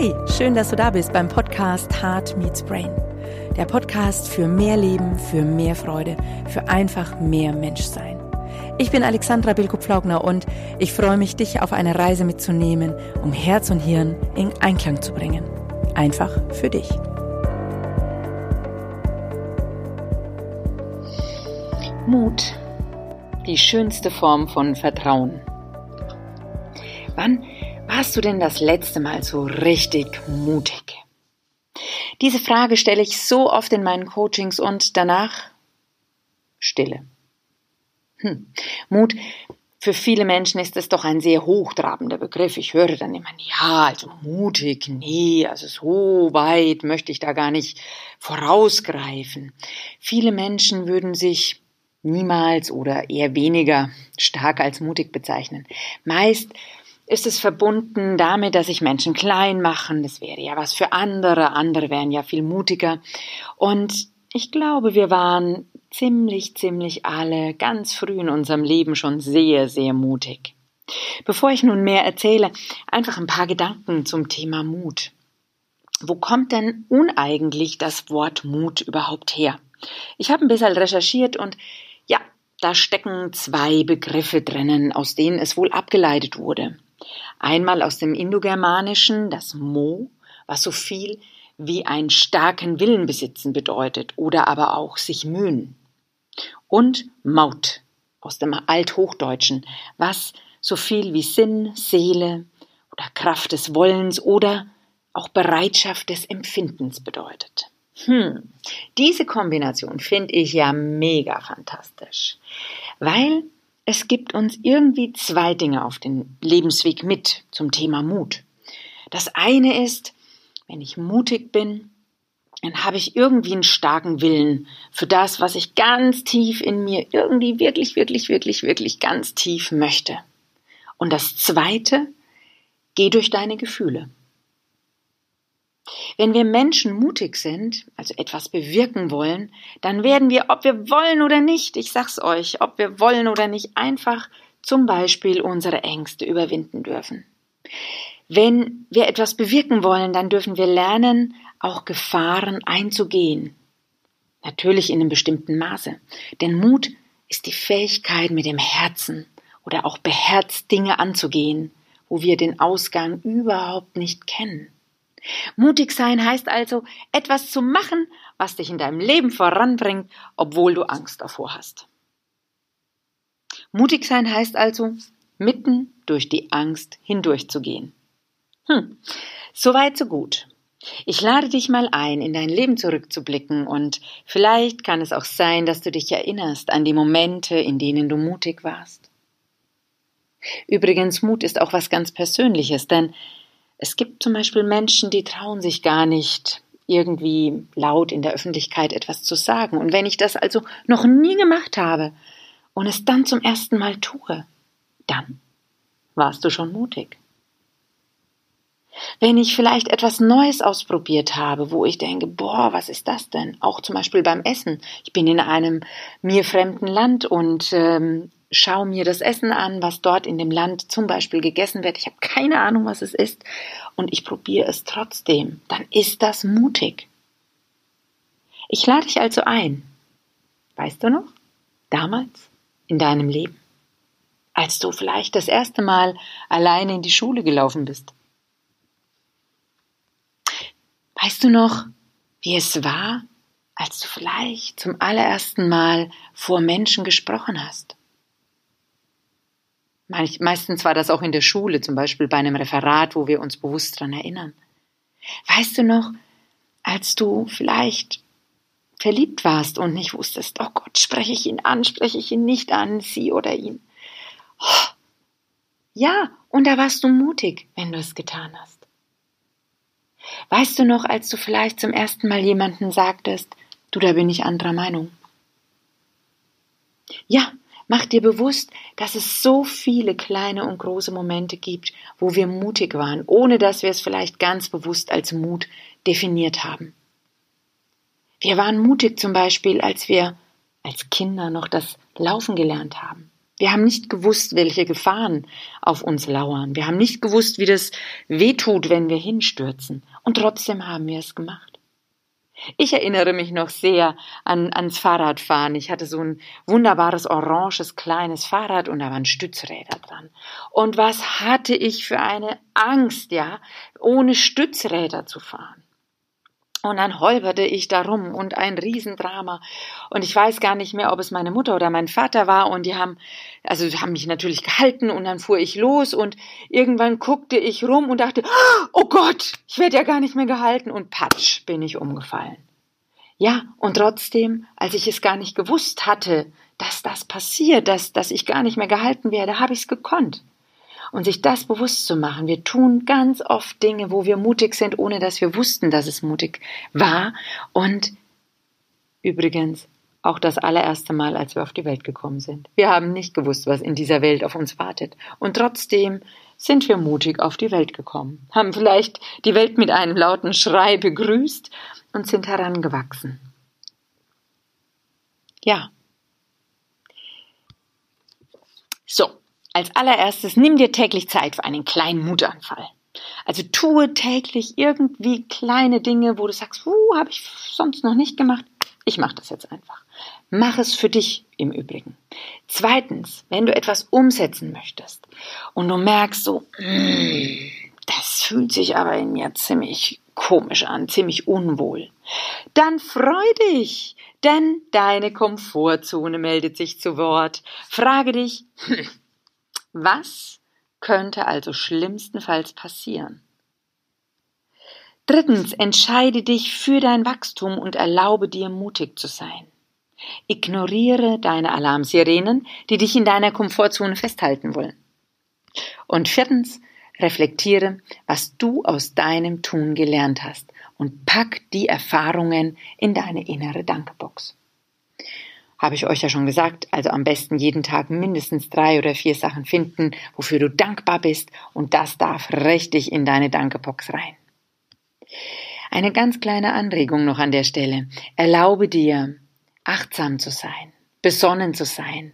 Hey, schön, dass du da bist beim Podcast Heart Meets Brain. Der Podcast für mehr Leben, für mehr Freude, für einfach mehr Menschsein. Ich bin Alexandra Bilko-Pflaugner und ich freue mich, dich auf eine Reise mitzunehmen, um Herz und Hirn in Einklang zu bringen. Einfach für dich. Mut. Die schönste Form von Vertrauen. Wann warst du denn das letzte Mal so richtig mutig? Diese Frage stelle ich so oft in meinen Coachings und danach Stille. Hm. Mut, für viele Menschen ist es doch ein sehr hochtrabender Begriff. Ich höre dann immer, ja, also mutig, nee, also so weit möchte ich da gar nicht vorausgreifen. Viele Menschen würden sich niemals oder eher weniger stark als mutig bezeichnen. Meist ist es verbunden damit, dass sich Menschen klein machen. Das wäre ja was für andere. Andere wären ja viel mutiger. Und ich glaube, wir waren ziemlich, ziemlich alle ganz früh in unserem Leben schon sehr, sehr mutig. Bevor ich nun mehr erzähle, einfach ein paar Gedanken zum Thema Mut. Wo kommt denn uneigentlich das Wort Mut überhaupt her? Ich habe ein bisschen recherchiert und ja, da stecken zwei Begriffe drinnen, aus denen es wohl abgeleitet wurde. Einmal aus dem Indogermanischen das Mo, was so viel wie einen starken Willen besitzen bedeutet oder aber auch sich mühen. Und Maut aus dem Althochdeutschen, was so viel wie Sinn, Seele oder Kraft des Wollens oder auch Bereitschaft des Empfindens bedeutet. Hm, diese Kombination finde ich ja mega fantastisch, weil es gibt uns irgendwie zwei Dinge auf den Lebensweg mit zum Thema Mut. Das eine ist, wenn ich mutig bin, dann habe ich irgendwie einen starken Willen für das, was ich ganz tief in mir irgendwie wirklich, wirklich, wirklich, wirklich ganz tief möchte. Und das zweite, geh durch deine Gefühle. Wenn wir Menschen mutig sind, also etwas bewirken wollen, dann werden wir, ob wir wollen oder nicht, ich sag's euch, ob wir wollen oder nicht, einfach zum Beispiel unsere Ängste überwinden dürfen. Wenn wir etwas bewirken wollen, dann dürfen wir lernen, auch Gefahren einzugehen. Natürlich in einem bestimmten Maße. Denn Mut ist die Fähigkeit, mit dem Herzen oder auch beherzt Dinge anzugehen, wo wir den Ausgang überhaupt nicht kennen. Mutig sein heißt also, etwas zu machen, was dich in deinem Leben voranbringt, obwohl du Angst davor hast. Mutig sein heißt also, mitten durch die Angst hindurchzugehen. Hm, soweit so gut. Ich lade dich mal ein, in dein Leben zurückzublicken und vielleicht kann es auch sein, dass du dich erinnerst an die Momente, in denen du mutig warst. Übrigens, Mut ist auch was ganz Persönliches, denn es gibt zum Beispiel Menschen, die trauen sich gar nicht, irgendwie laut in der Öffentlichkeit etwas zu sagen. Und wenn ich das also noch nie gemacht habe und es dann zum ersten Mal tue, dann warst du schon mutig. Wenn ich vielleicht etwas Neues ausprobiert habe, wo ich denke, boah, was ist das denn? Auch zum Beispiel beim Essen. Ich bin in einem mir fremden Land und ähm, schaue mir das Essen an, was dort in dem Land zum Beispiel gegessen wird. Ich habe keine Ahnung, was es ist und ich probiere es trotzdem. Dann ist das mutig. Ich lade dich also ein. Weißt du noch? Damals in deinem Leben, als du vielleicht das erste Mal alleine in die Schule gelaufen bist. Weißt du noch, wie es war, als du vielleicht zum allerersten Mal vor Menschen gesprochen hast? Meistens war das auch in der Schule, zum Beispiel bei einem Referat, wo wir uns bewusst daran erinnern. Weißt du noch, als du vielleicht verliebt warst und nicht wusstest, oh Gott, spreche ich ihn an, spreche ich ihn nicht an, sie oder ihn. Oh, ja, und da warst du mutig, wenn du es getan hast. Weißt du noch, als du vielleicht zum ersten Mal jemanden sagtest, du, da bin ich anderer Meinung. Ja, Mach dir bewusst, dass es so viele kleine und große Momente gibt, wo wir mutig waren, ohne dass wir es vielleicht ganz bewusst als Mut definiert haben. Wir waren mutig zum Beispiel, als wir als Kinder noch das Laufen gelernt haben. Wir haben nicht gewusst, welche Gefahren auf uns lauern. Wir haben nicht gewusst, wie das wehtut, wenn wir hinstürzen. Und trotzdem haben wir es gemacht. Ich erinnere mich noch sehr an, ans Fahrradfahren. Ich hatte so ein wunderbares oranges kleines Fahrrad und da waren Stützräder dran. Und was hatte ich für eine Angst, ja, ohne Stützräder zu fahren. Und dann holperte ich darum und ein Riesendrama. Und ich weiß gar nicht mehr, ob es meine Mutter oder mein Vater war. Und die haben, also haben mich natürlich gehalten und dann fuhr ich los und irgendwann guckte ich rum und dachte, oh Gott, ich werde ja gar nicht mehr gehalten. Und patsch, bin ich umgefallen. Ja, und trotzdem, als ich es gar nicht gewusst hatte, dass das passiert, dass, dass ich gar nicht mehr gehalten werde, habe ich es gekonnt und sich das bewusst zu machen. Wir tun ganz oft Dinge, wo wir mutig sind, ohne dass wir wussten, dass es mutig war. Und übrigens auch das allererste Mal, als wir auf die Welt gekommen sind. Wir haben nicht gewusst, was in dieser Welt auf uns wartet. Und trotzdem sind wir mutig auf die Welt gekommen, haben vielleicht die Welt mit einem lauten Schrei begrüßt und sind herangewachsen. Ja. So, als allererstes nimm dir täglich Zeit für einen kleinen Mutanfall. Also tue täglich irgendwie kleine Dinge, wo du sagst, uh, habe ich sonst noch nicht gemacht. Ich mache das jetzt einfach. Mach es für dich im Übrigen. Zweitens, wenn du etwas umsetzen möchtest und du merkst so, mm, das fühlt sich aber in mir ziemlich komisch an, ziemlich unwohl, dann freu dich, denn deine Komfortzone meldet sich zu Wort. Frage dich, hm, was könnte also schlimmstenfalls passieren? Drittens, entscheide dich für dein Wachstum und erlaube dir mutig zu sein. Ignoriere deine Alarmsirenen, die dich in deiner Komfortzone festhalten wollen. Und viertens, reflektiere, was du aus deinem Tun gelernt hast und pack die Erfahrungen in deine innere Dankebox habe ich euch ja schon gesagt, also am besten jeden Tag mindestens drei oder vier Sachen finden, wofür du dankbar bist und das darf richtig in deine Dankebox rein. Eine ganz kleine Anregung noch an der Stelle. Erlaube dir, achtsam zu sein, besonnen zu sein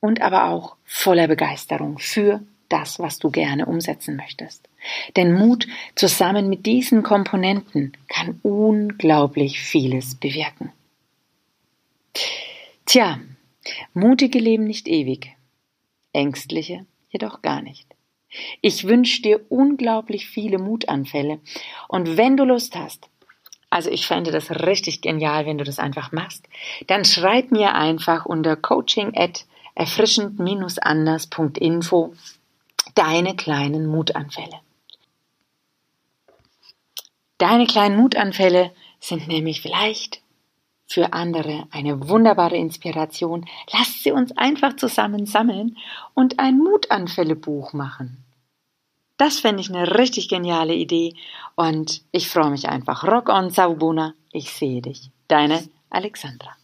und aber auch voller Begeisterung für das, was du gerne umsetzen möchtest. Denn Mut zusammen mit diesen Komponenten kann unglaublich vieles bewirken. Tja, mutige leben nicht ewig, ängstliche jedoch gar nicht. Ich wünsche dir unglaublich viele Mutanfälle und wenn du Lust hast, also ich fände das richtig genial, wenn du das einfach machst, dann schreib mir einfach unter coaching at erfrischend-anders.info deine kleinen Mutanfälle. Deine kleinen Mutanfälle sind nämlich vielleicht für andere eine wunderbare Inspiration. Lasst sie uns einfach zusammen sammeln und ein Mutanfällebuch machen. Das fände ich eine richtig geniale Idee und ich freue mich einfach. Rock on, Saubona. Ich sehe dich. Deine Alexandra.